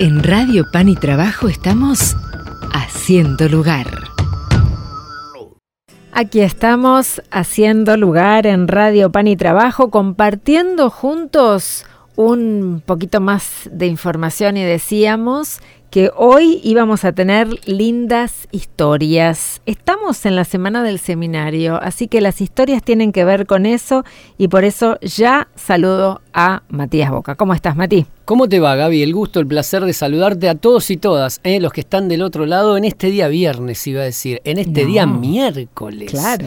En Radio Pan y Trabajo estamos haciendo lugar. Aquí estamos haciendo lugar en Radio Pan y Trabajo, compartiendo juntos un poquito más de información y decíamos que hoy íbamos a tener lindas historias. Estamos en la semana del seminario, así que las historias tienen que ver con eso y por eso ya saludo a Matías Boca. ¿Cómo estás, Mati? ¿Cómo te va, Gaby? El gusto, el placer de saludarte a todos y todas, ¿eh? los que están del otro lado en este día viernes, iba a decir, en este día miércoles. Claro.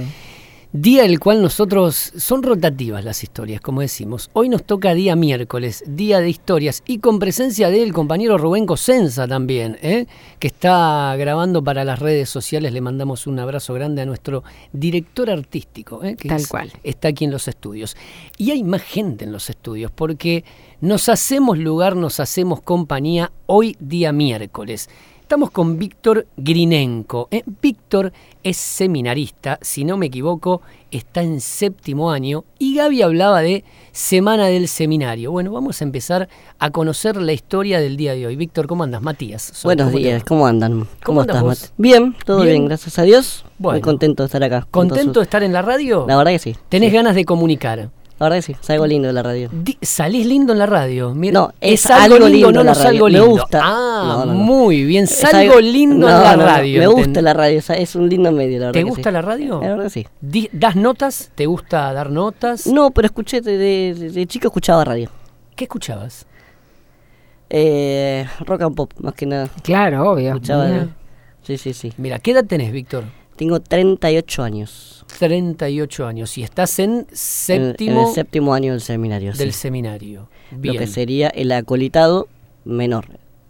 Día el cual nosotros, son rotativas las historias, como decimos. Hoy nos toca día miércoles, día de historias, y con presencia del compañero Rubén Cosenza también, ¿eh? que está grabando para las redes sociales. Le mandamos un abrazo grande a nuestro director artístico, ¿eh? que Tal cual. está aquí en los estudios. Y hay más gente en los estudios, porque nos hacemos lugar, nos hacemos compañía hoy día miércoles. Estamos con Víctor Grinenko. ¿eh? Víctor es seminarista, si no me equivoco, está en séptimo año y Gaby hablaba de Semana del Seminario. Bueno, vamos a empezar a conocer la historia del día de hoy. Víctor, ¿cómo andas? Matías. Buenos días, ¿cómo andan? ¿Cómo, estás, Mat? Bien, todo bien? gracias a Dios. Bueno. Muy contento de estar acá. ¿Contento de estar en la radio? La verdad que sí. ¿Tenés sí. ganas de comunicar? La verdad que sí, salgo lindo de la radio. Di- ¿Salís lindo en la radio? Mira, No, es algo lindo no en no salgo radio. Me lindo. gusta. Ah, No, no, no. muy bien. Salgo algo- lindo en la radio. Me ¿entend- gusta la radio, o sea, es un lindo medio, la verdad. ¿Te gusta sí. la radio? La verdad que sí. Di- ¿Das notas? ¿Te gusta dar notas? No, pero escuché, de, de- de chico escuchaba radio. ¿Qué escuchabas? Eh, rock and pop, más que nada. Claro, obvio. Escuchaba. Mira. Sí, sí, sí. Mira, ¿qué edad tenés, Víctor? Tengo 38 años. 38 años y estás en En- En, séptimo el séptimo año del seminario. del sí. seminario. Lo Bien. que sería el acolitado menor.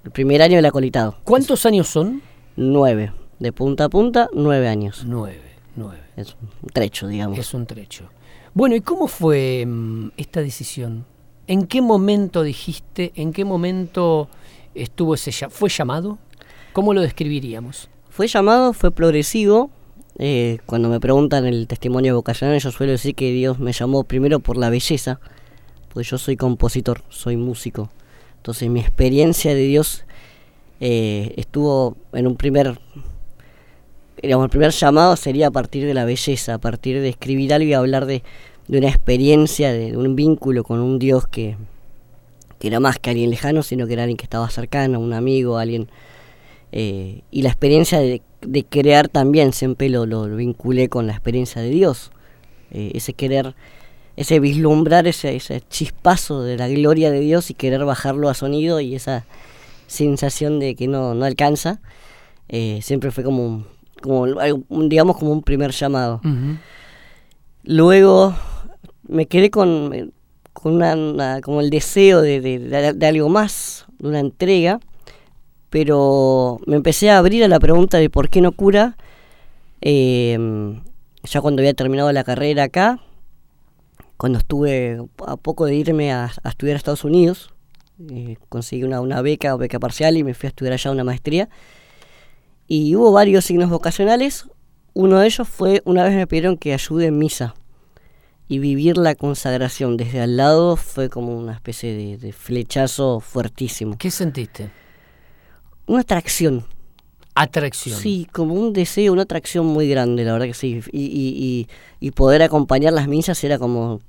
El primer año del acolitado. ¿Cuántos años son? Nueve. De punta a punta, nueve años. Nueve, nueve. Es un trecho, digamos. Es un trecho. Bueno, ¿y cómo fue mm, esta decisión? ¿En qué momento dijiste, en qué momento estuvo ese fue llamado? ¿Cómo lo describiríamos? Fue llamado, fue progresivo. Eh, cuando me preguntan el testimonio vocacional, yo suelo decir que Dios me llamó primero por la belleza, porque yo soy compositor, soy músico. Entonces mi experiencia de Dios eh, estuvo en un primer, digamos, el primer llamado sería a partir de la belleza, a partir de escribir algo y hablar de, de una experiencia, de, un vínculo con un Dios que, que era más que alguien lejano, sino que era alguien que estaba cercano, un amigo, alguien... eh, y la experiencia de, de crear también siempre lo, lo, lo vinculé con la experiencia de Dios. Eh, ese querer, ese vislumbrar ese, ese chispazo de la gloria de Dios y querer bajarlo a sonido y esa sensación de que no, no alcanza, eh, siempre fue como, un- como un, digamos como un primer llamado. Luego me quedé con, con una, una- como el deseo de, de- de- de algo más, de una entrega, pero me empecé a abrir a la pregunta de por qué no cura. eh, ya cuando había terminado la carrera acá, cuando estuve a poco de irme a, a estudiar a Estados Unidos, eh, conseguí una, una beca o beca parcial y me fui a estudiar allá una maestría. Y hubo varios signos vocacionales. Uno de ellos fue, una vez me pidieron que ayude en misa. Y vivir la consagración desde al lado fue como una especie de, de flechazo fuertísimo. ¿Qué sentiste? Una atracción. Atracción. Sí, como un deseo, una atracción muy grande, la verdad que sí. Y, y, y, y poder acompañar las misas era como,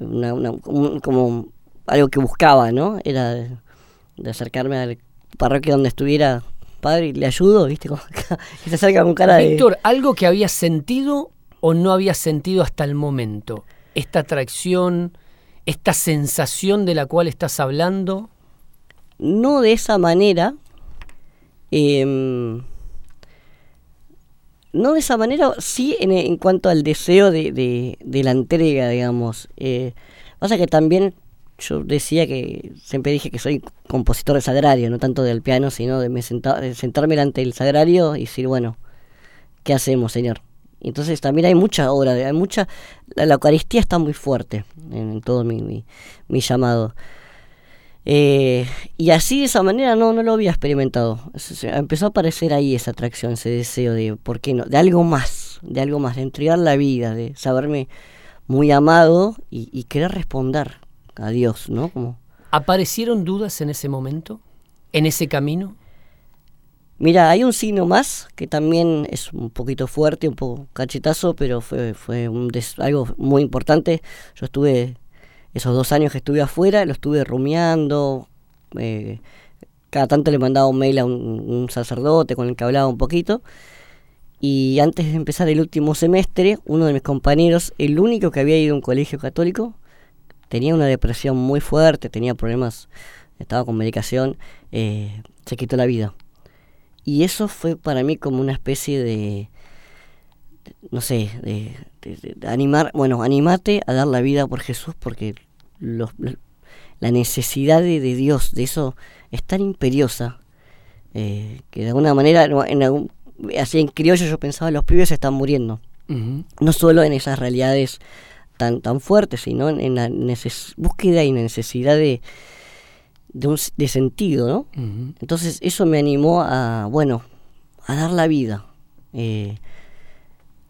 una, una- como, como algo que buscaba, ¿no? Era de, de acercarme al parroquia donde estuviera, padre, y le ayudo, ¿viste? Como que se acerca con cara de... Víctor, ¿algo que habías sentido o no habías sentido hasta el momento? Esta atracción, esta sensación de la cual estás hablando. no de esa manera. Em, no de esa manera, sí en, cuanto al deseo de, la entrega, digamos. Eh, pasa que también yo decía que siempre dije que soy compositor de sagrario, no tanto del piano, sino de, me senta- de sentarme delante del sagrario y decir, bueno, ¿qué hacemos, Señor? Entonces también hay mucha obra, hay mucha... La, Eucaristía está muy fuerte en, todo mi llamado. Eh, y así de esa manera no, no lo había experimentado. Empezó a aparecer ahí esa atracción, ese deseo de, ¿por qué no? De algo más, de algo más, de entregar la vida, de saberme muy amado y, y querer responder a Dios, ¿no? Como, ¿Aparecieron dudas en ese momento? en ese camino? Mira, hay un signo más que también es un poquito fuerte, un poco cachetazo, pero fue, fue un algo muy importante. Yo estuve, esos dos años que estuve afuera, lo estuve rumiando. Eh, cada tanto le mandaba un mail a un, sacerdote con el que hablaba un poquito. Y antes de empezar el último semestre, uno de mis compañeros, el único que había ido a un colegio católico, tenía una depresión muy fuerte, tenía problemas, estaba con medicación, eh, se quitó la vida y eso fue para mí como una especie de, no sé, de, animar, bueno, animate a dar la vida por Jesús porque los, la necesidad de, Dios, de eso, es tan imperiosa eh, que de alguna manera, en algún, así en criollo yo pensaba, los pibes se están muriendo. No solo en esas realidades tan, tan fuertes, sino en, la búsqueda y necesidad de, de, un, de sentido, ¿no? Entonces eso me animó a, bueno, a dar la vida. Eh,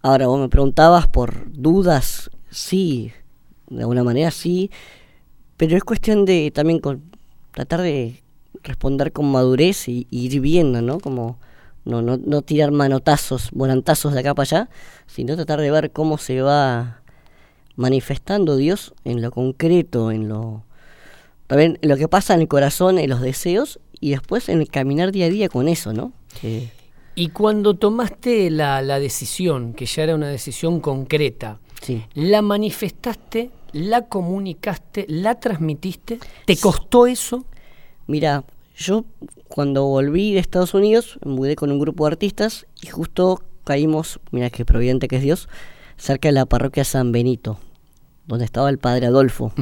ahora, vos me preguntabas por dudas, sí, de alguna manera sí, pero es cuestión de también con, tratar de responder con madurez y, ir viendo, ¿no? Como no, no, no tirar manotazos, volantazos de acá para allá, sino tratar de ver cómo se va manifestando Dios en lo concreto, en lo también lo que pasa en el corazón, en los deseos y después en el caminar día a día con eso, ¿no? Y cuando tomaste la, decisión, que ya era una decisión concreta, ¿la manifestaste, la comunicaste, la transmitiste? ¿Te costó eso? Mira, yo cuando volví de Estados Unidos me mudé con un grupo de artistas y justo caímos, mira qué providente que es Dios, cerca de la parroquia San Benito donde estaba el padre Adolfo,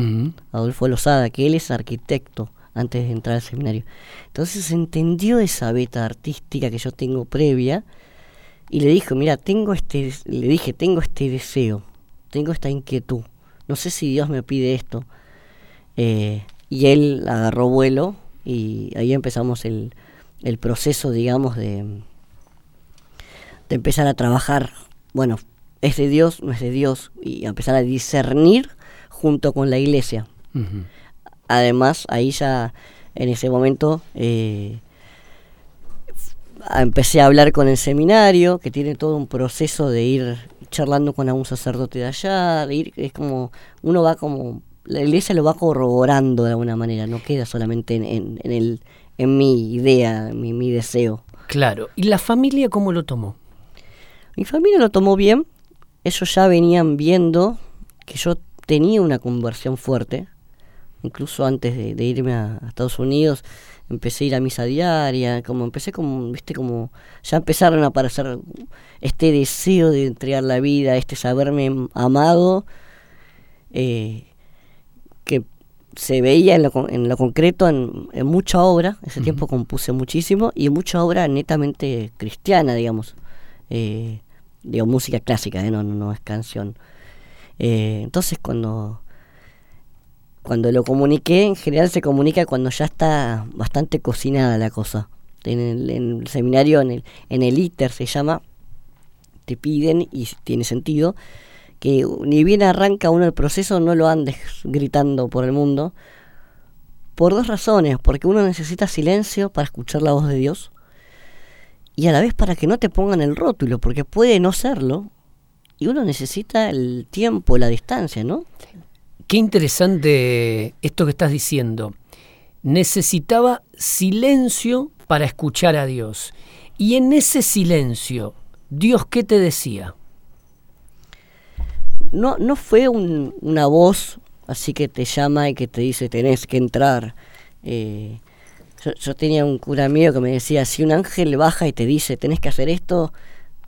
Adolfo Lozada, que él es arquitecto antes de entrar al seminario. Entonces entendió esa beta artística que yo tengo previa y le dijo, mira, tengo este, le dije, tengo este deseo, tengo esta inquietud, no sé si Dios me pide esto. Eh, y él agarró vuelo y ahí empezamos el, el proceso, digamos, de, de empezar a trabajar. Bueno, es de Dios, no es de Dios, y empezar a discernir junto con la iglesia. Además, ahí ya en ese momento eh, empecé a hablar con el seminario, que tiene todo un proceso de ir charlando con algún sacerdote de allá, ir, es como, uno va como, la iglesia lo va corroborando de alguna manera, no queda solamente en, en, el, en mi idea, en mi, mi deseo. Claro, ¿y la familia cómo lo tomó? Mi familia lo tomó bien, ellos ya venían viendo que yo tenía una conversión fuerte, incluso antes de, irme a, Estados Unidos, empecé a ir a misa diaria, como empecé como, viste, como ya empezaron a aparecer este deseo de entregar la vida, este saberme amado, eh, que se veía en lo, en lo concreto en, mucha obra, ese tiempo compuse muchísimo, y mucha obra netamente cristiana, digamos. Eh, digo, música clásica, ¿eh? no, no, es canción. Eh, entonces cuando, cuando lo comuniqué, en general se comunica cuando ya está bastante cocinada la cosa. En el, seminario, en el, en el ITER se llama, te piden, y tiene sentido, que ni bien arranca uno el proceso, no lo andes gritando por el mundo, por dos razones, porque uno necesita silencio para escuchar la voz de Dios, y a la vez para que no te pongan el rótulo, porque puede no serlo, y uno necesita el tiempo, la distancia, ¿no? Qué interesante esto que estás diciendo. Necesitaba silencio para escuchar a Dios. Y en ese silencio, ¿Dios qué te decía? No, no fue una voz así que te llama y que te dice tenés que entrar. Eh, yo, tenía un cura mío que me decía, si un ángel baja y te dice, tenés que hacer esto,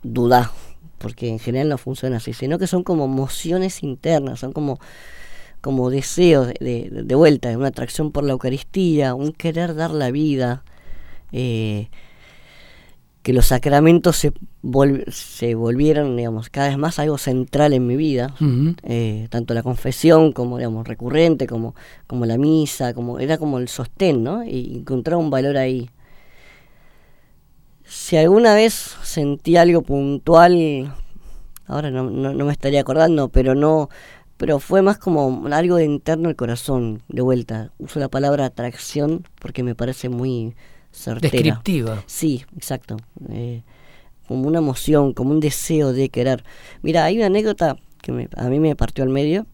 duda, porque en general no funciona así, sino que son como emociones internas, son como, como deseos de, de, vuelta, una atracción por la Eucaristía, un querer dar la vida. Eh, que los sacramentos se, se volvieron, digamos, cada vez más algo central en mi vida, eh, tanto la confesión como, digamos, recurrente, como, como la misa, como era como el sostén, ¿no? Y encontrar un valor ahí. Si alguna vez sentí algo puntual, ahora no, no, me estaría acordando, pero no, pero fue más como algo de interno del corazón, de vuelta. Uso la palabra atracción porque me parece muy certera. Descriptiva. Sí, exacto. Eh, como una emoción, como un deseo de querer. Mira, hay una anécdota que me- a mí me partió al medio.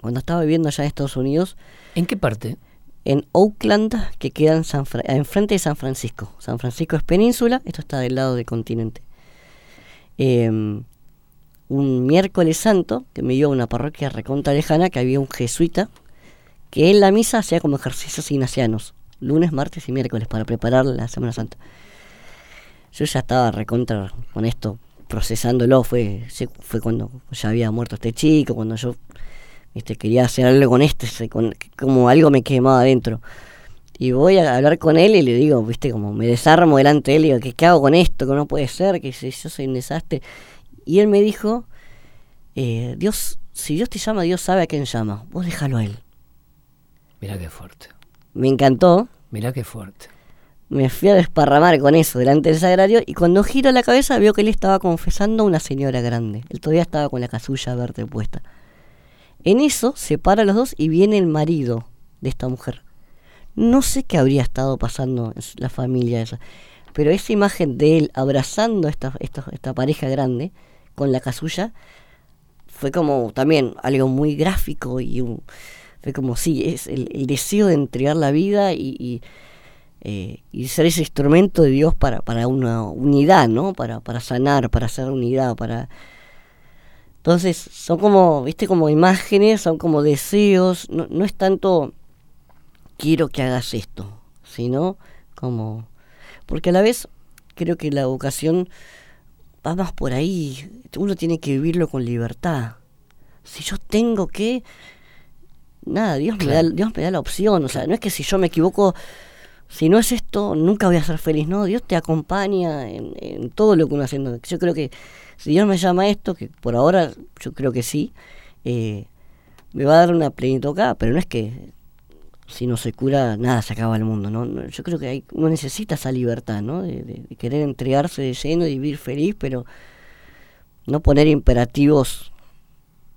Cuando estaba viviendo allá en Estados Unidos, ¿En qué parte? en Oakland, que queda en San Fra- enfrente de San Francisco. San Francisco es península, esto está del lado del continente. Eh, un miércoles santo, que me dio una parroquia recontra lejana, que había un jesuita, que en la misa hacía como ejercicios ignacianos, lunes, martes y miércoles, para preparar la Semana Santa. Yo ya estaba recontra con esto, procesándolo, fue, fue cuando ya había muerto este chico, cuando yo este, quería hacer algo con este, con- como algo me quemaba adentro. Y voy a hablar con él y le digo, viste, como me desarmo delante de él y digo, ¿qué, qué hago con esto? Que no puede ser, que si yo soy un desastre. Y él me dijo, eh, Dios, si Dios te llama, Dios sabe a quién llama, vos déjalo a él. Mirá qué fuerte. Me encantó, Mirá qué fuerte. me fui a desparramar con eso delante del sagrario y cuando giro la cabeza veo que él estaba confesando a una señora grande. Él todavía estaba con la casulla verde puesta. En eso se para los dos y viene el marido de esta mujer. No sé qué habría estado pasando en la familia esa, pero esa imagen de él abrazando a esta, esta, esta pareja grande con la casulla fue como también algo muy gráfico y fue como sí, es el, deseo de entregar la vida y, y, eh, y ser ese instrumento de Dios para, para una unidad, ¿no? Para, para sanar, para hacer unidad, para... Entonces, son como, viste, como imágenes, son como deseos, no, no es tanto quiero que hagas esto, sino como... Porque a la vez creo que la vocación va más por ahí, uno tiene que vivirlo con libertad. Si yo tengo que... Nada, Dios, me, da. Dios me da la opción, o sea, no es que si yo me equivoco, si no es esto, nunca voy a ser feliz, no, Dios te acompaña en, en todo lo que uno haciendo. Yo creo que si Dios me llama a esto, que por ahora yo creo que sí, eh, me va a dar una plenitud acá, pero no es que si no se cura, nada, se acaba el mundo, ¿no? Yo creo que hay, uno necesita esa libertad, ¿no? De, de- de querer entregarse de lleno y vivir feliz, pero no poner imperativos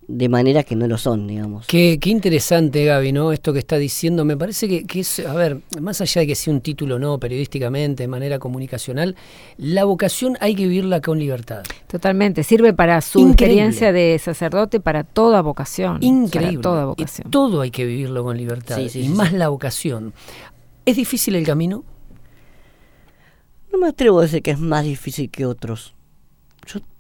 de manera que no lo son, digamos. Qué, qué interesante, Gaby, ¿no? Esto que está diciendo. Me parece que, que es, a ver, más allá de que sea un título no, periodísticamente, de manera comunicacional, la vocación hay que vivirla con libertad. Totalmente, sirve para su Increíble. experiencia de sacerdote, para toda vocación. Increíble. Para toda Y vocación. todo hay que vivirlo con libertad. Sí, sí, y sí, más sí. la vocación. ¿Es difícil el camino? No me atrevo a decir que es más difícil que otros.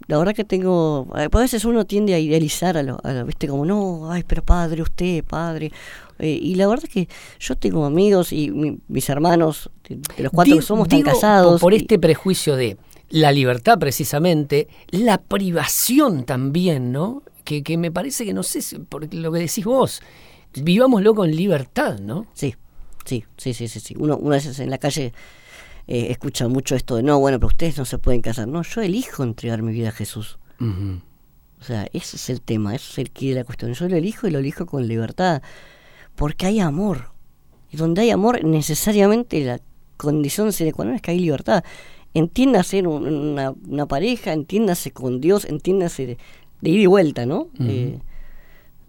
La verdad que tengo. A veces uno tiende a idealizar a lo, a lo- ¿viste? Como, no, ay, pero padre, usted, padre. Eh, y la verdad que yo tengo amigos y mi- mis hermanos, de, de los cuatro que somos, están casados. Por y- este prejuicio de la libertad, precisamente, la privación también, ¿no? Que, que me parece que no sé, si- por lo que decís vos, vivámoslo con libertad, ¿no? Sí, sí, sí, sí, sí. sí. Uno, uno a veces en la calle eh, escucha mucho esto de, no, bueno, pero ustedes no se pueden casar. No, yo elijo entregar mi vida a Jesús. O sea, ese es el tema, ese es el quid de la cuestión. Yo lo elijo y lo elijo con libertad, porque hay amor. Y donde hay amor, necesariamente la condición sine qua non es que hay libertad. Entiéndase en un- una, una pareja, entiéndase con Dios, entiéndase de, de ida y vuelta, ¿no? Eh,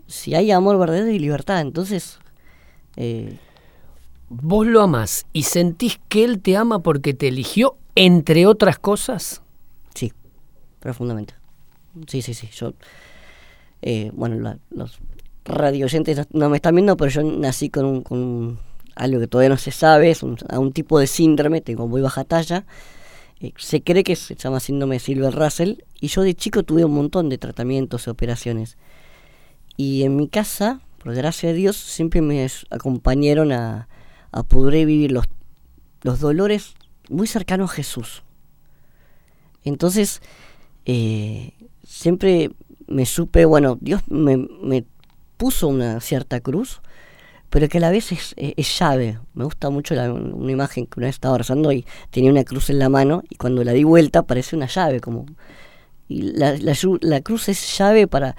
si hay amor verdadero y libertad, entonces... eh, ¿Vos lo amás y sentís que él te ama porque te eligió, entre otras cosas? Sí, profundamente. Sí, sí, sí. Yo, eh, bueno, los radio oyentes no- me están viendo, pero yo nací con, con algo que todavía no se sabe, es un, tipo de síndrome, tengo muy baja talla. Eh, se cree que se llama síndrome de Silver Russell, y yo de chico tuve un montón de tratamientos y operaciones. Y en mi casa, por gracia de Dios, siempre me acompañaron a, a poder vivir los, los dolores muy cercanos a Jesús. Entonces, eh, siempre me supe, bueno, Dios me, me puso una cierta cruz, pero que a la vez es, es- llave. Me gusta mucho una imagen que una vez estaba rezando y tenía una cruz en la mano y cuando la di vuelta parece una llave, como... Y la, la la cruz es llave para,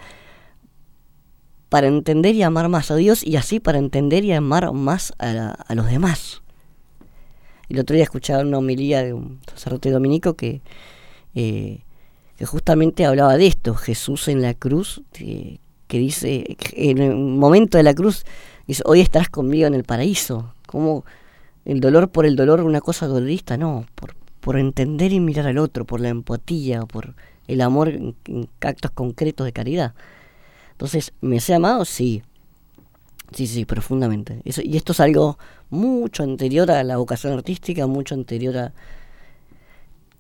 para entender y amar más a Dios y así para entender y amar más a, la- a los demás. El otro día escuchaba una homilía de un sacerdote dominico que, eh, que justamente hablaba de esto, Jesús en la cruz, que, dice, en el momento de la cruz, dice, hoy estarás conmigo en el paraíso. Como el dolor por el dolor, una cosa dolorista, no, por, por entender y mirar al otro, por la empatía, por el amor en, en actos concretos de caridad. Entonces, ¿me sé amado? Sí. Sí, sí, profundamente. Eso, y esto es algo mucho anterior a la vocación artística, mucho anterior a...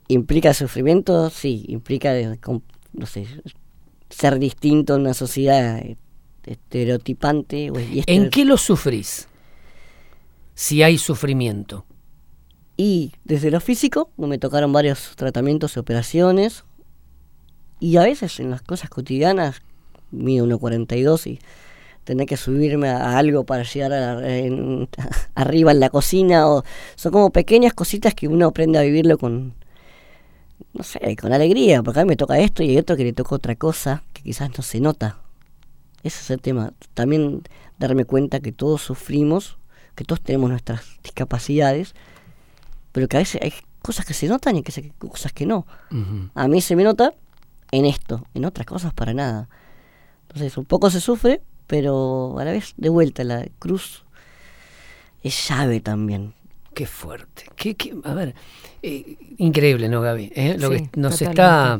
¿Implica sufrimiento? Sí, implica, com- no sé, ser distinto en una sociedad eh, estereotipante. o- y ¿En estere- qué lo sufrís? Si hay sufrimiento. Y desde lo físico, me tocaron varios tratamientos y operaciones. Y a veces en las cosas cotidianas, mido 1,42 y tener que subirme a algo para llegar a la- en- arriba en la cocina. O, son como pequeñas cositas que uno aprende a vivirlo con, no sé, con alegría. Porque a mí me toca esto y hay otro que le toca otra cosa que quizás no se nota. Ese es el tema. También darme cuenta que todos sufrimos, que todos tenemos nuestras discapacidades pero que a veces hay cosas que se notan y que se- cosas que no. A mí se me nota en esto, en otras cosas para nada. Entonces un poco se sufre, pero a la vez de vuelta la cruz es llave también. Qué fuerte. Qué, qué- a ver, eh, increíble, ¿no, Gaby? ¿Eh? Lo Sí, que nos totalmente. está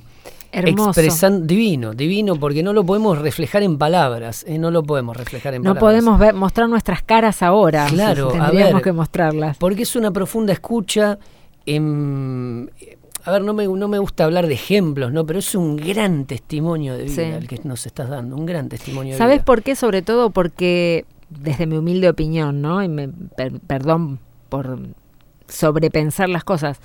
Hermoso. expresando, divino, divino, porque no lo podemos reflejar en palabras, ¿eh? no lo podemos reflejar en No palabras. podemos ver, mostrar nuestras caras ahora. Claro, Tendríamos ver. que mostrarlas. Porque es una profunda escucha. em, a ver, no me, no me gusta hablar de ejemplos, ¿no? Pero es un gran testimonio de vida Sí. el que nos estás dando, un gran testimonio de ¿Sabes vida. por qué? Sobre todo porque, desde mi humilde opinión, ¿no? Y me, per- perdón por sobrepensar las cosas,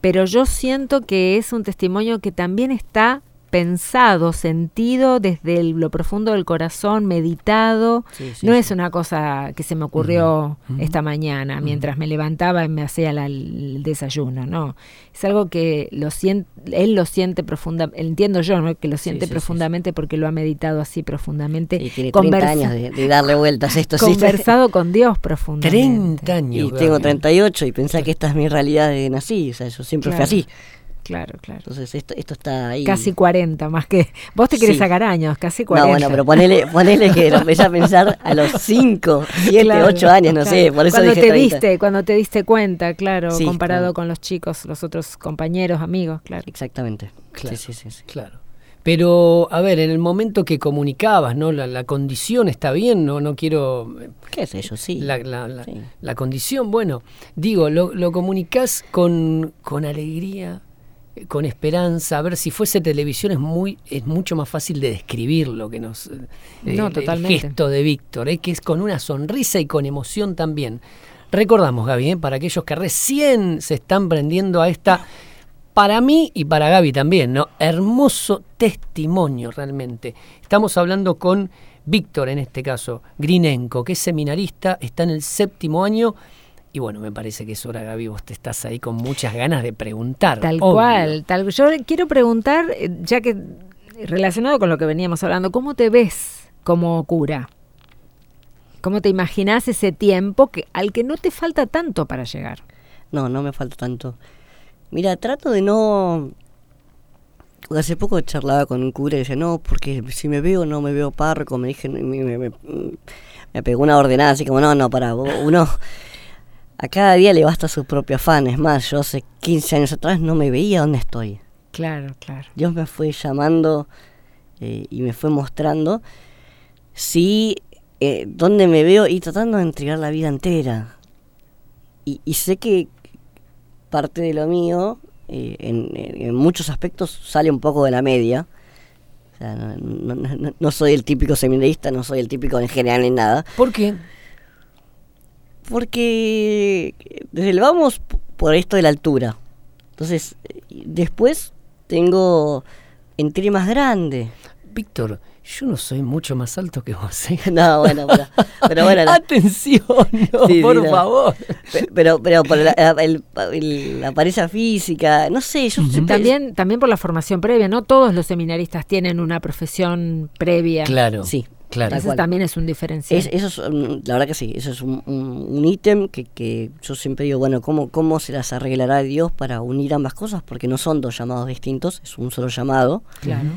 pero yo siento que es un testimonio que también está pensado, sentido desde el- lo profundo del corazón, meditado. Sí, sí, no sí. es una cosa que se me ocurrió esta mañana mientras me levantaba y me hacía la- el desayuno, no. Es algo que lo siente, él lo siente profundamente, entiendo yo, ¿no? que lo siente sí, sí, profundamente porque lo ha meditado así profundamente. Y tiene 30 Conversa- años de, de darle vueltas a esto. sí. conversado con Dios profundamente. 30 años. Y tengo Gaby. 38 y pensé que esta es mi realidad de nací. O sea, yo siempre Claro. fui así. Claro, claro. Entonces esto, esto está ahí. Casi 40, más que... Vos te querés Sí. sacar años, casi No, 40. bueno, pero ponele, ponele que lo empecé a pensar a los 5, 7, Claro, 8 años, no sé. claro. Por eso cuando dije te 30. diste, cuando te diste cuenta, claro, Sí, comparado claro. con los chicos, los otros compañeros, amigos, claro. Exactamente. Claro. Sí, sí, sí, sí. Claro. Pero, a ver, en el momento que comunicabas, ¿no? La, la condición está bien, no, no quiero. ¿Qué sé yo? Sí. La, la- la- Sí. la condición, bueno, digo, lo, lo comunicás con, con alegría, con esperanza. A ver, si fuese televisión es muy es mucho más fácil de describir lo que nos. eh, No, el- totalmente. El gesto de Víctor, eh, que es con una sonrisa y con emoción también. Recordamos, Gaby, eh, para aquellos que recién se están prendiendo a esta. Para mí y para Gaby también, ¿no? Hermoso testimonio realmente. Estamos hablando con Víctor, en este caso, Grinenko, que es seminarista, está en el séptimo año. Y bueno, me parece que es hora, Gaby, vos te estás ahí con muchas ganas de preguntar. Tal obvio. cual, tal Yo quiero preguntar, eh, ya que relacionado con lo que veníamos hablando, ¿cómo te ves como cura? ¿Cómo te imaginas ese tiempo que, al que no te falta tanto para llegar? No, no me falta tanto. Mira, trato de no... Hace poco charlaba con un cura y decía, no, porque si me veo, no me veo párroco. Me dije, me, me, me- me pegó una ordenada así como, no, no, para, uno a cada día le basta su propio afán. Es más, yo hace 15 años atrás no me veía dónde estoy. Claro, claro. Dios me fue llamando eh, y me fue mostrando sí eh, dónde me veo y tratando de entregar la vida entera. Y, y sé que parte de lo mío, eh, en, en- en muchos aspectos, sale un poco de la media. O sea, no, no- no- no- no soy el típico seminarista, no soy el típico en general ni nada. ¿Por qué? Porque desde el vamos por esto de la altura. Entonces, eh, después tengo entré más grande. Víctor, yo no soy mucho más alto que vos. ¿eh? No, bueno, pero, pero bueno, la, Atención, no, Sí, sí, por no. favor. pe- pero, pero por la, el- el- la apariencia física, no sé, yo siempre- También, también por la formación previa, no todos los seminaristas tienen una profesión previa. Claro. Sí, claro. cual. también es un diferencial. Es, eso es, mm, la verdad que sí, eso es un, un- un ítem que, que yo siempre digo, bueno, ¿cómo, ¿cómo se las arreglará Dios para unir ambas cosas? Porque no son dos llamados distintos, es un solo llamado. claro.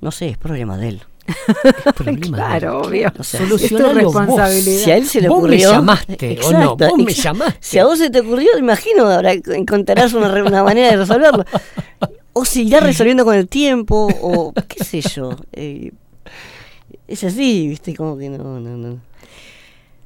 No sé, es problema de él. Es problema Claro, de- obvio. O sea, vos. responsabilidad. Si a él se le Vos me ocurrió. llamaste, ¿o no? Vos me llamaste. Si a vos se te ocurrió, imagino, ahora encontrarás una, una manera de resolverlo. O se irá resolviendo con el tiempo, o qué sé yo. eh, es así, viste, como que no, no, no.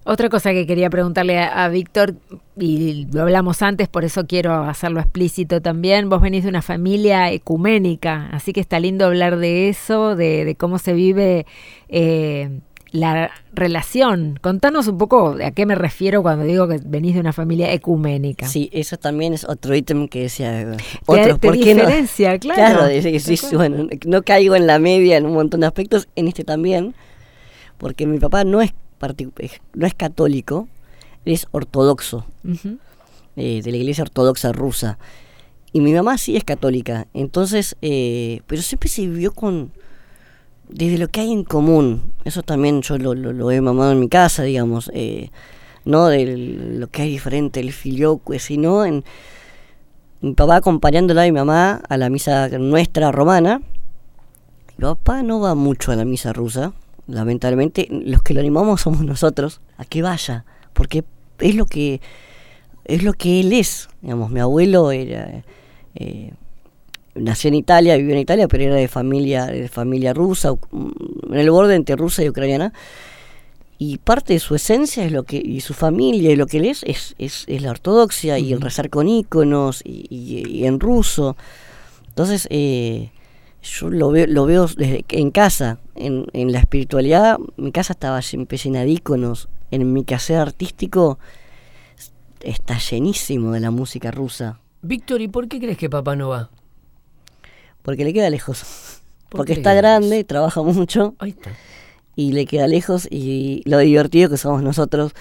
Otra cosa que quería preguntarle a, a Víctor, y lo hablamos antes, por eso quiero hacerlo explícito también, vos venís de una familia ecuménica, así que está lindo hablar de eso, de, de cómo se vive eh, la relación. Contanos un poco a qué me refiero cuando digo que venís de una familia ecuménica. Sí, eso también es otro ítem que decía. Te- Otro, te ¿por qué no? diferencia, claro. Claro, dice que sí, bueno, no caigo en la media en un montón de aspectos, en este también, porque mi papá no es, no es católico, es ortodoxo, eh, de la iglesia ortodoxa rusa. Y mi mamá sí es católica, entonces, eh, pero siempre se vivió con, desde lo que hay en común, eso también yo lo, he mamado en mi casa, digamos, eh, no de lo que hay diferente, el filioque, sino en mi papá acompañándola a mi mamá a la misa nuestra romana. Mi papá no va mucho a la misa rusa, lamentablemente, los que lo animamos somos nosotros a que vaya, porque es lo que es lo que él es, digamos, mi abuelo era eh, nació en Italia, vivió en Italia, pero era de familia de familia rusa, mm, en el borde entre rusa y ucraniana. Y parte de su esencia es lo que y su familia y lo que él es es, es, es la ortodoxia y el rezar con íconos y, y- y en ruso. Entonces, eh, yo lo veo, lo veo desde en casa, en, en la espiritualidad. Mi casa estaba siempre llena de íconos. En mi quehacer artístico está llenísimo de la música rusa. Víctor, ¿y por qué crees que papá no va? Porque le queda lejos. ¿Por Porque está grande, trabaja mucho Ahí está. y le queda lejos. Y lo divertido que somos nosotros,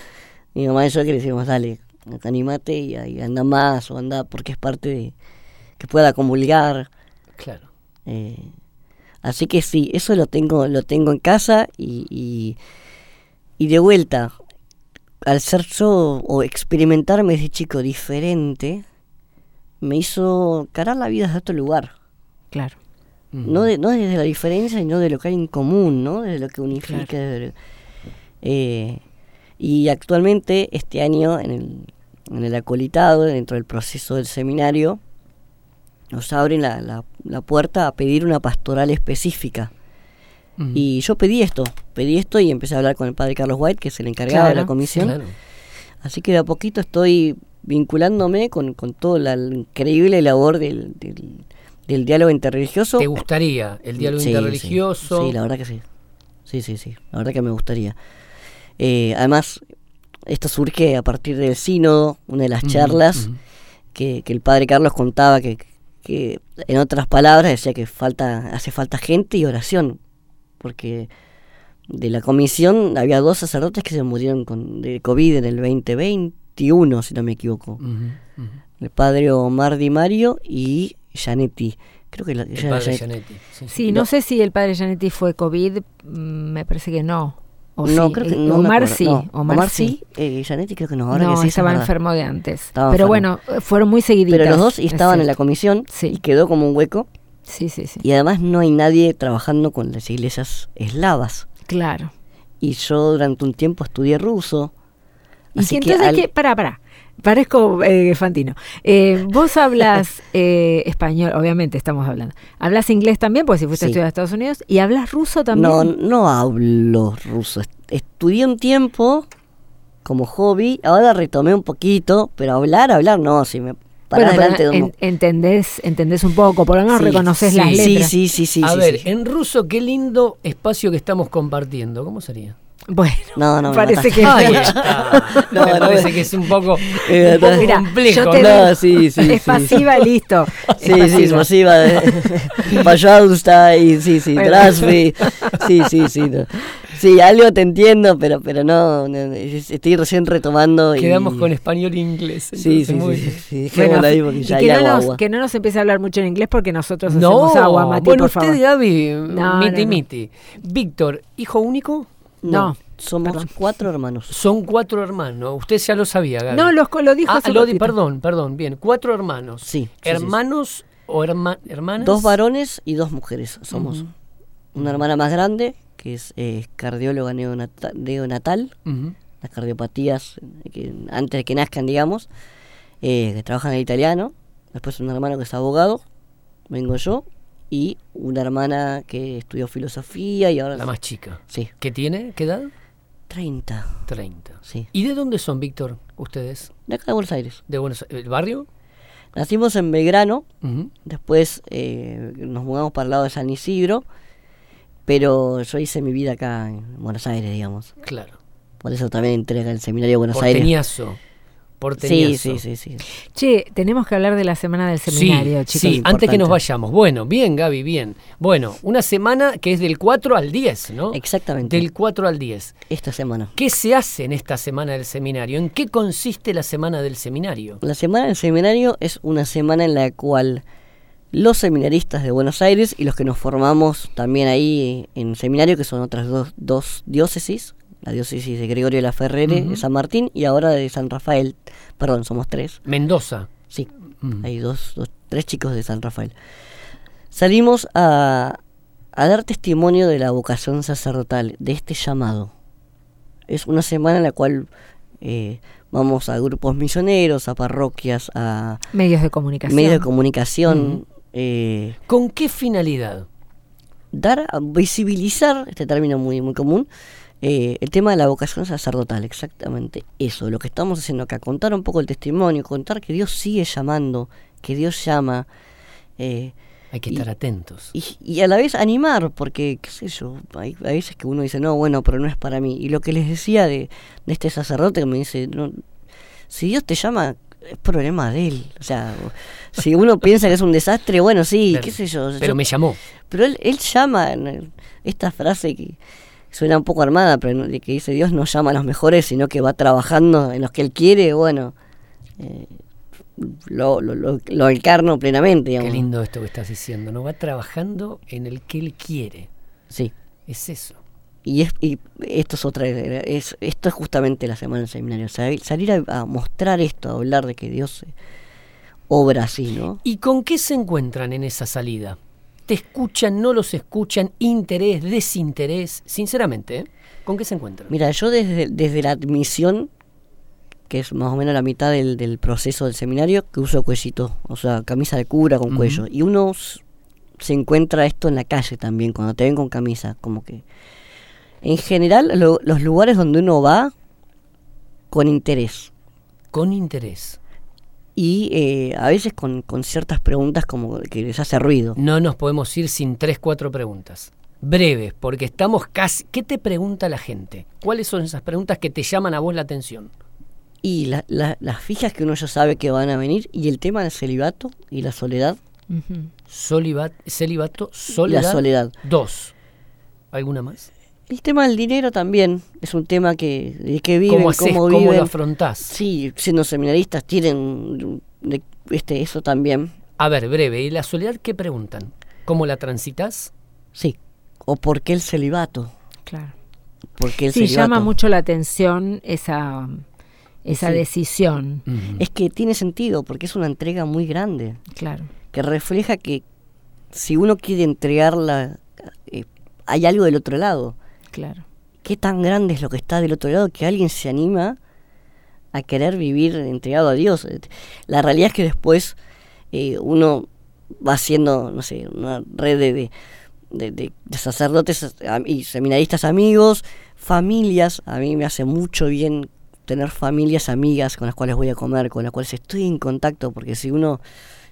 mi mamá y yo, que le decimos, dale, animate y, y anda más o anda porque es parte de que pueda comulgar. Claro. Eh, así que sí, eso lo tengo, lo tengo en casa y, y, y de vuelta, al ser yo o experimentarme desde chico diferente, me hizo carar la vida desde otro lugar. Claro. No, de- no desde la diferencia, sino de lo que hay en común, ¿no? Desde lo que unifica. lo- eh, y actualmente, este año, en el, en el acolitado, dentro del proceso del seminario, nos abren la, la- la puerta a pedir una pastoral específica. Mm. Y yo pedí esto, pedí esto y empecé a hablar con el padre Carlos White, que es el encargado de la comisión. Claro. Así que de a poquito estoy vinculándome con, con toda la increíble labor del, del, del diálogo interreligioso. ¿Te gustaría el diálogo Sí, interreligioso? Sí, sí, la verdad que sí. Sí, sí, sí. La verdad que me gustaría. Eh, además, esto surge a partir del sínodo, una de las charlas que, que el padre Carlos contaba que, que, en otras palabras, decía que falta, hace falta gente y oración. Porque de la comisión había dos sacerdotes que se murieron con, de COVID en el 2021, si no me equivoco. El padre Omar Di Mario y Janetti. Creo que la, El ella- padre Janet- Gianetti, sí, no sé si el padre Janetti fue COVID, mm, me parece que no. O no, sí. creo que Eh, no. Omar sí, No, Omar, sí. eh, Janetti creo que no. Ahora no, que sí, estaba es enfermo de antes. Estaba Pero enfermo. bueno, fueron muy seguiditas. Pero los dos y es estaban en la comisión Sí. y quedó como un hueco. Sí, sí, sí. Y además no hay nadie trabajando con las iglesias eslavas. Claro. Y yo durante un tiempo estudié ruso. Y Así que que entonces, al- ¿qué? Pará, pará. Parezco eh, Fantino. Eh, vos hablas eh, español, obviamente estamos hablando. ¿Hablas inglés también? Porque si fuiste a Sí. estudiar a Estados Unidos. ¿Y hablas ruso también? no, no hablo ruso. Est- Estudié un tiempo como hobby. Ahora retomé un poquito. Pero hablar, hablar, no. Si me para Bueno, pero delante de un... en- entendés, entendés un poco, por lo menos Sí, reconoces sí, las sí, letras. Sí, sí, sí, sí. a sí, ver, sí. en ruso, qué lindo espacio que estamos compartiendo. ¿Cómo sería? Bueno, parece que es un poco, eh, un complejo. Es sí. pasiva, listo. Sí, sí, es pasiva. Payausta eh. y sí, sí, bueno. Sí, sí, sí. Sí, algo te entiendo, pero pero no, estoy recién retomando. Quedamos con español e inglés. Sí, sí, muy... sí, sí, sí. Bueno, ahí porque ya que, no. Nos, que empiece a hablar mucho en inglés porque nosotros no, hacemos agua, Mati, bueno, usted, favor. Gaby, miti, miti. Víctor, hijo único. No, somos perdón. cuatro hermanos. son cuatro hermanos. Usted ya lo sabía, Gaby. No, los, lo dijo Ah, hace lo di- perdón, perdón, bien. Cuatro hermanos. Sí, sí, sí. ¿Hermanos o herma- hermanas? Dos varones y dos mujeres somos. Una hermana más grande que es eh, cardióloga neonata- neonatal, Ujú. las cardiopatías eh, que antes de que nazcan, digamos, eh, que trabaja en el italiano. Después un hermano que es abogado, vengo yo, y una hermana que estudió filosofía y ahora... La más chica. Sí, ¿Qué tiene? ¿Qué edad? 30, 30. sí. ¿Y de dónde son, Víctor, ustedes? De acá de Buenos Aires. ¿De Buenos Aires? ¿El barrio? Nacimos en Belgrano, después eh, nos mudamos para el lado de San Isidro, pero yo hice mi vida acá en Buenos Aires, digamos. Claro. Por eso también entré acá al seminario de Buenos Aires. Porteñazo. Sí, sí, sí, sí. Che, tenemos que hablar de la semana del seminario, sí, chicos. sí, antes que nos vayamos. Bueno, bien, Gaby, bien. Bueno, una semana que es del 4 al 10, ¿no? Exactamente. Del 4 al 10. Esta semana. ¿Qué se hace en esta semana del seminario? ¿En qué consiste la semana del seminario? La semana del seminario es una semana en la cual los seminaristas de Buenos Aires y los que nos formamos también ahí en seminario, que son otras dos, dos diócesis, la diócesis de Gregorio de la Ferrere, de San Martín, y ahora de San Rafael. Perdón, somos tres. Mendoza. Sí, Mm. hay dos, dos- tres chicos de San Rafael. Salimos a, a dar testimonio de la vocación sacerdotal, de este llamado. Es una semana en la cual eh, vamos a grupos misioneros, a parroquias, a Medios de comunicación. medios de comunicación, eh, ¿Con qué finalidad? dar a visibilizar, este término muy, muy común, eh, el tema de la vocación sacerdotal, exactamente eso, lo que estamos haciendo acá, contar un poco el testimonio, contar que Dios sigue llamando, que Dios llama, eh, Hay que Y- estar atentos. y, y a la vez animar, porque, qué sé yo, hay, hay veces que uno dice, no, bueno, pero no es para mí. Y lo que les decía de, de este sacerdote que me dice, no, si Dios te llama, es problema de él. O sea, si uno piensa que es un desastre, bueno, sí, qué sé yo. Pero yo- me llamó. pero él, él llama, esta frase que suena un poco armada, pero de que dice Dios no llama a los mejores, sino que va trabajando en los que él quiere, bueno, eh, lo, lo, lo, lo encarno plenamente, digamos. Qué lindo esto que estás diciendo. No va trabajando en el que él quiere. Sí. Es eso. Y, es, y esto es otra, es, esto es justamente la semana del seminario, salir salir a, a mostrar esto, a hablar de que Dios obra así, ¿no? ¿Y con qué se encuentran en esa salida? ¿Te escuchan, no los escuchan? ¿Interés, desinterés? Sinceramente, ¿eh? ¿con qué se encuentran? Mira, yo desde, desde la admisión, que es más o menos la mitad del, del proceso del seminario, que uso cuellito, o sea, camisa de cura con cuello. Y uno se encuentra esto en la calle también, cuando te ven con camisa, como que... En general, lo- los lugares donde uno va con interés. Con interés. Y eh, a veces con, con ciertas preguntas como que les hace ruido. No nos podemos ir sin tres, cuatro preguntas. Breves, porque estamos casi... ¿Qué te pregunta la gente? ¿Cuáles son esas preguntas que te llaman a vos la atención? Y la- la- las fijas que uno ya sabe que van a venir. Y el tema del celibato y la soledad. Solibat, celibato, soledad. La soledad. Dos. ¿Alguna más? El tema del dinero también es un tema que de qué viven, ¿Cómo haces? cómo ¿Cómo, viven. lo afrontás? Sí, siendo seminaristas tienen de- este eso también. A ver, breve. ¿Y la soledad qué preguntan? ¿Cómo la transitas? Sí. O por qué el celibato. Claro. ¿Por qué el Sí, celibato? llama mucho la atención esa, esa Sí. decisión. Es que tiene sentido porque es una entrega muy grande Claro. que refleja que si uno quiere entregarla eh, hay algo del otro lado. Claro. ¿Qué tan grande es lo que está del otro lado que alguien se anima a querer vivir entregado a Dios? La realidad es que después eh, uno va haciendo, no sé, una red de, de, de- de- de sacerdotes y seminaristas amigos, familias. A mí me hace mucho bien tener familias amigas con las cuales voy a comer, con las cuales estoy en contacto, porque si uno,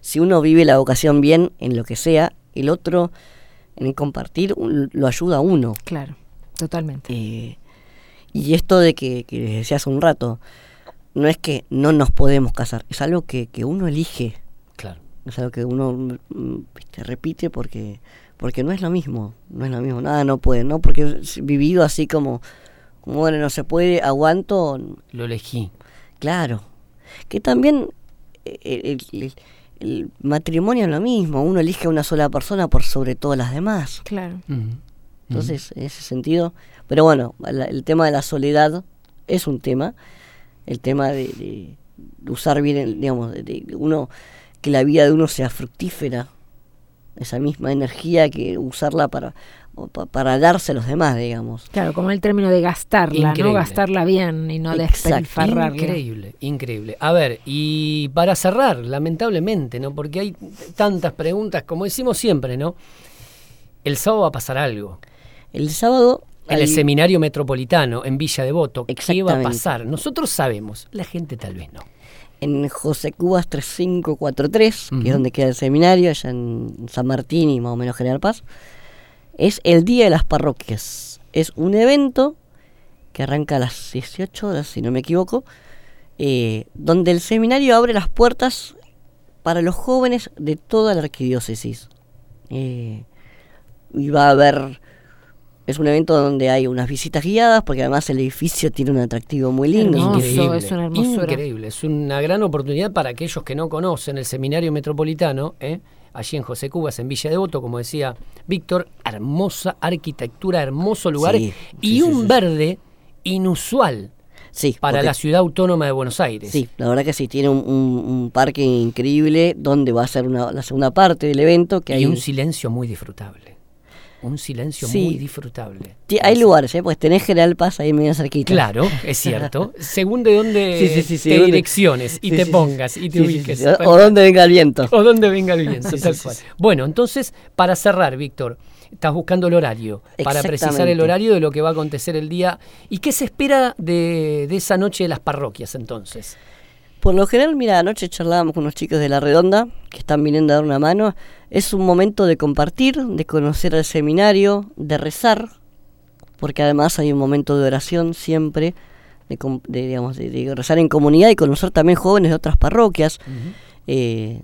si uno vive la vocación bien en lo que sea, el otro en el compartir lo ayuda a uno. Claro. Totalmente. Eh, y esto de que, que les decía hace un rato, no es que no nos podemos casar, es algo que, que uno elige, Claro. es algo que uno mm, viste, repite porque porque no es lo mismo, no es lo mismo, nada no puede, no porque es vivido así como, como bueno, no se puede, aguanto, Lo elegí. claro. Que también eh, el, el- el matrimonio es lo mismo, uno elige a una sola persona por sobre todas las demás. Claro. Entonces, en ese sentido, pero bueno, la- el tema de la soledad es un tema, el tema de, de- de usar bien, el- digamos, de, de uno, que la vida de uno sea fructífera, esa misma energía que usarla para, o pa- para darse a los demás, digamos. Claro, como el término de gastarla, Increíble. ¿no? Gastarla bien y no despilfarrarla. Increíble, increíble. A ver, y para cerrar, lamentablemente, ¿no? Porque hay tantas preguntas, como decimos siempre, ¿no? El sábado va a pasar algo. El sábado... En el seminario metropolitano, en Villa Devoto, ¿qué va a pasar? Nosotros sabemos, la gente tal vez no. en José Cubas 3543, que Ujú. es donde queda el seminario, allá en San Martín y más o menos General Paz, es el Día de las Parroquias. Es un evento que arranca a las 18 horas, si no me equivoco, eh, donde el seminario abre las puertas para los jóvenes de toda la arquidiócesis. Eh, y va a haber... Es un evento donde hay unas visitas guiadas, porque además el edificio tiene un atractivo muy lindo. Hermoso. increíble, es una hermosura. increíble. Es una gran oportunidad para aquellos que no conocen el seminario metropolitano, ¿eh? allí en José Cubas, en Villa Devoto, como decía Víctor, hermosa arquitectura, hermoso lugar Sí, y sí, sí, un sí. verde inusual Sí, para porque- la ciudad autónoma de Buenos Aires. Sí, la verdad que sí, tiene un, un- un parque increíble donde va a ser una- la segunda parte del evento. Que y hay, un silencio muy disfrutable. Un silencio Sí. muy disfrutable. hay lugares, ¿eh? pues tenés General Paz ahí medio cerquita. Claro, es cierto. Según de dónde Sí, te direcciones y te pongas y te ubiques. O, o donde venga el viento. O donde venga el viento, tal cual. Bueno, entonces, para cerrar, Víctor, estás buscando el horario, para precisar el horario de lo que va a acontecer el día. ¿Y qué se espera de, de esa noche de las parroquias entonces? Por lo general, mira, anoche charlábamos con unos chicos de La Redonda que están viniendo a dar una mano. Es un momento de compartir, de conocer el seminario, de rezar, porque además hay un momento de oración siempre, de, de, digamos, de, de rezar en comunidad y conocer también jóvenes de otras parroquias. Eh,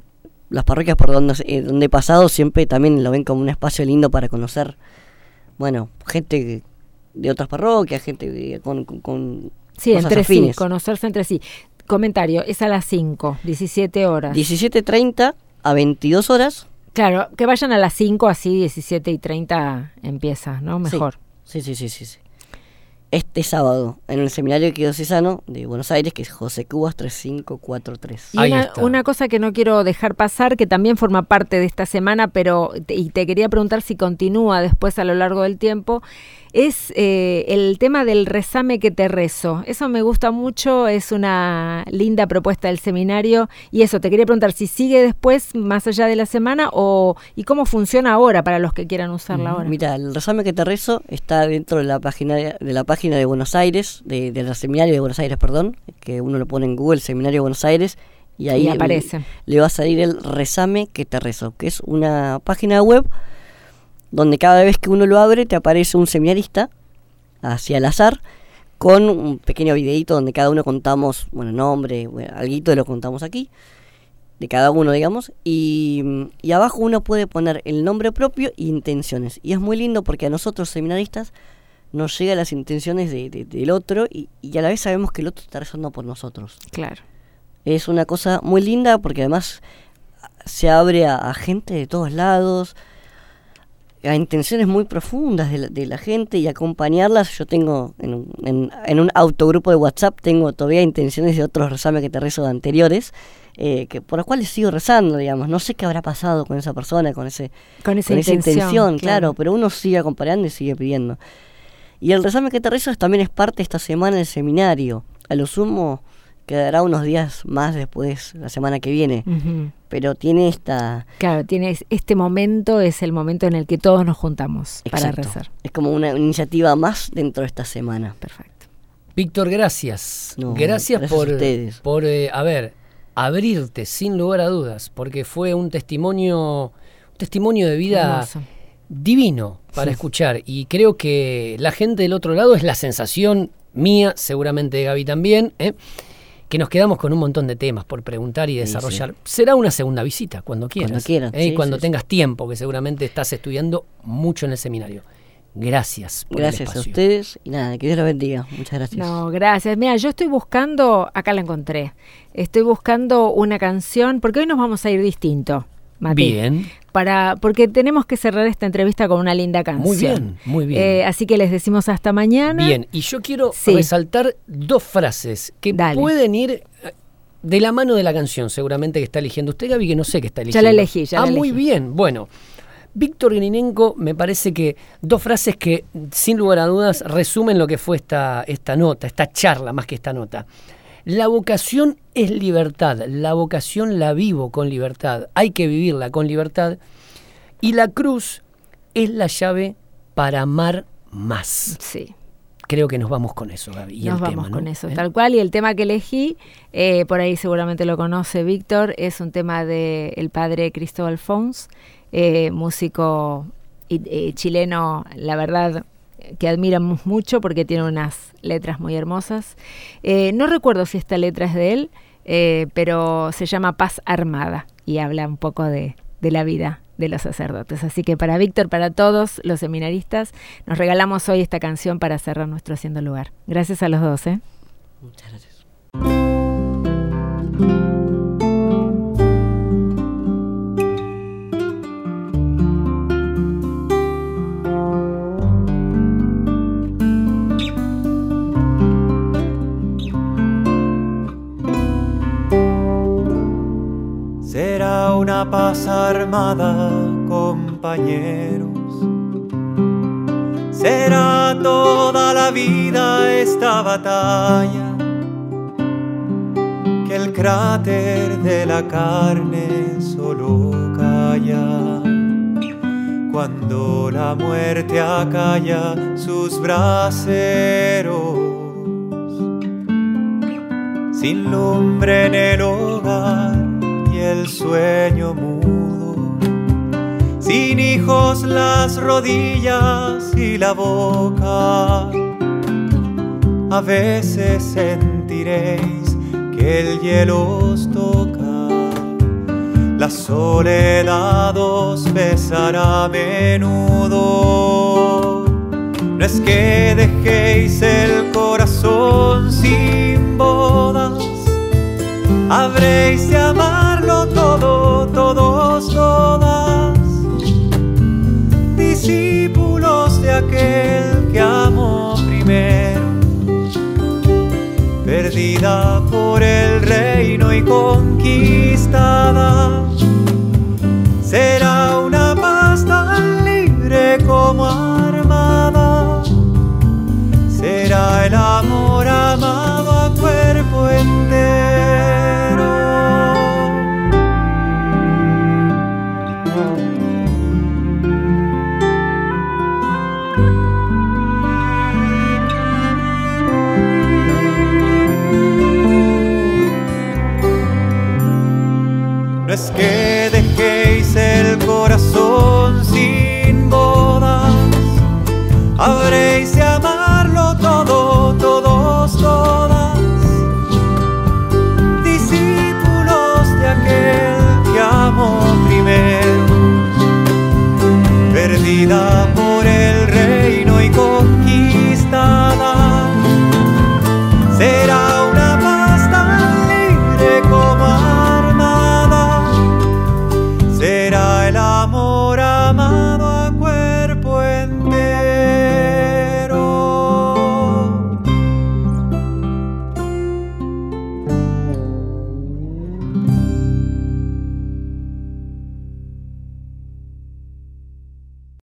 las parroquias por donde, eh, donde he pasado siempre también lo ven como un espacio lindo para conocer, bueno, gente de otras parroquias, gente con, con- con Sí, entre sí, conocerse entre sí. Comentario, es a las 5, 17 horas. 17.30 a 22 horas. Claro, que vayan a las 5, así 17 y 30 empieza, ¿no? Mejor. Sí, sí, sí, sí, sí. Este sábado, en el seminario diocesano de Buenos Aires, que es José Cubas 3543. Y Ahí una, está. una cosa que no quiero dejar pasar, que también forma parte de esta semana, pero y te quería preguntar si continúa después a lo largo del tiempo, es eh, el tema del rezame que te rezo. Eso me gusta mucho, es una linda propuesta del seminario y eso, te quería preguntar si sigue después, más allá de la semana, o y cómo funciona ahora para los que quieran usarla ahora. Mira, el resame que te rezo está dentro de la página de, la página de Buenos Aires, de, del seminario de Buenos Aires, perdón, que uno lo pone en Google, Seminario de Buenos Aires, y ahí Y aparece. Le, le va a salir el resame que te rezo, que es una página web donde cada vez que uno lo abre te aparece un seminarista hacia el azar con un pequeño videito donde cada uno contamos, bueno, nombre, bueno, alguito lo contamos aquí, de cada uno, digamos, y, y abajo uno puede poner el nombre propio e intenciones. Y es muy lindo porque a nosotros seminaristas nos llegan las intenciones de- de- del otro y, y a la vez sabemos que el otro está rezando por nosotros. Claro. Es una cosa muy linda porque además se abre a, a gente de todos lados, a intenciones muy profundas de la, de la gente y acompañarlas. Yo tengo en, un- en, en un autogrupo de WhatsApp, tengo todavía intenciones de otros rezames que te rezo de anteriores, eh, que, por los cuales sigo rezando, digamos. No sé qué habrá pasado con esa persona, con ese Con esa con esa intención, claro. claro. pero uno sigue acompañando y sigue pidiendo. Y el resame que te rezo es- también es parte de esta semana del seminario. A lo sumo quedará unos días más después, la semana que viene. Pero tiene esta... Claro, tienes este momento es el momento en el que todos nos juntamos para rezar. Es como una iniciativa más dentro de esta semana. Perfecto. Víctor, gracias. No, gracias, gracias a por, ustedes. por eh, a ver, abrirte sin lugar a dudas, porque fue un testimonio, un testimonio de vida divino para escuchar. Y creo que la gente del otro lado es la sensación mía, seguramente de Gaby también, ¿eh? Que nos quedamos con un montón de temas por preguntar y desarrollar. Será una segunda visita, cuando quieras. Cuando quieran, ¿eh? sí, cuando sí, sí. tengas tiempo, que seguramente estás estudiando mucho en el seminario. Gracias. Por el Gracias a ustedes y nada, que Dios los bendiga. Muchas gracias. No, gracias. Mira, yo estoy buscando, acá la encontré, estoy buscando una canción, porque hoy nos vamos a ir distinto, Mati. Bien. Para, porque tenemos que cerrar esta entrevista con una linda canción. Muy bien, muy bien. Eh, así que les decimos hasta mañana. Bien, y yo quiero Sí. resaltar dos frases que Dale. pueden ir eh, de la mano de la canción, seguramente que está eligiendo usted, Gaby, que no sé qué está eligiendo. Ya la elegí, ya Ah, la muy elegí. bien. Bueno, Víctor Grinenko, me parece que dos frases que, sin lugar a dudas, resumen lo que fue esta, esta nota, esta charla, más que esta nota. La vocación es libertad, la vocación la vivo con libertad, hay que vivirla con libertad. Y la cruz es la llave para amar más. Sí. Creo que nos vamos con eso, Gaby. Y Nos el vamos tema, ¿no? con eso, ¿Eh? tal cual. Y el tema que elegí, eh, por ahí seguramente lo conoce Víctor, es un tema del el padre Cristóbal Fons, eh, músico chileno, la verdad que admiramos mucho porque tiene unas letras muy hermosas. Eh, no recuerdo si esta letra es de él, eh, pero se llama Paz Armada y habla un poco de, de la vida de los sacerdotes. Así que para Víctor, para todos los seminaristas, nos regalamos hoy esta canción para cerrar nuestro Haciendo Lugar. Gracias a los dos. ¿eh? Muchas gracias. Una paz armada, compañeros. Será toda la vida esta batalla. Que el cráter de la carne solo calla. Cuando la muerte acalla sus braseros sin lumbre en el hogar el sueño mudo, sin hijos las rodillas y la boca. A veces sentiréis que el hielo os toca, la soledad os besará a menudo. No es que dejéis el corazón sin bodas, habréis de amarlo todo, todos, todas. Discípulos de aquel que amó primero, perdida por el reino y conquistada. Será una paz tan libre como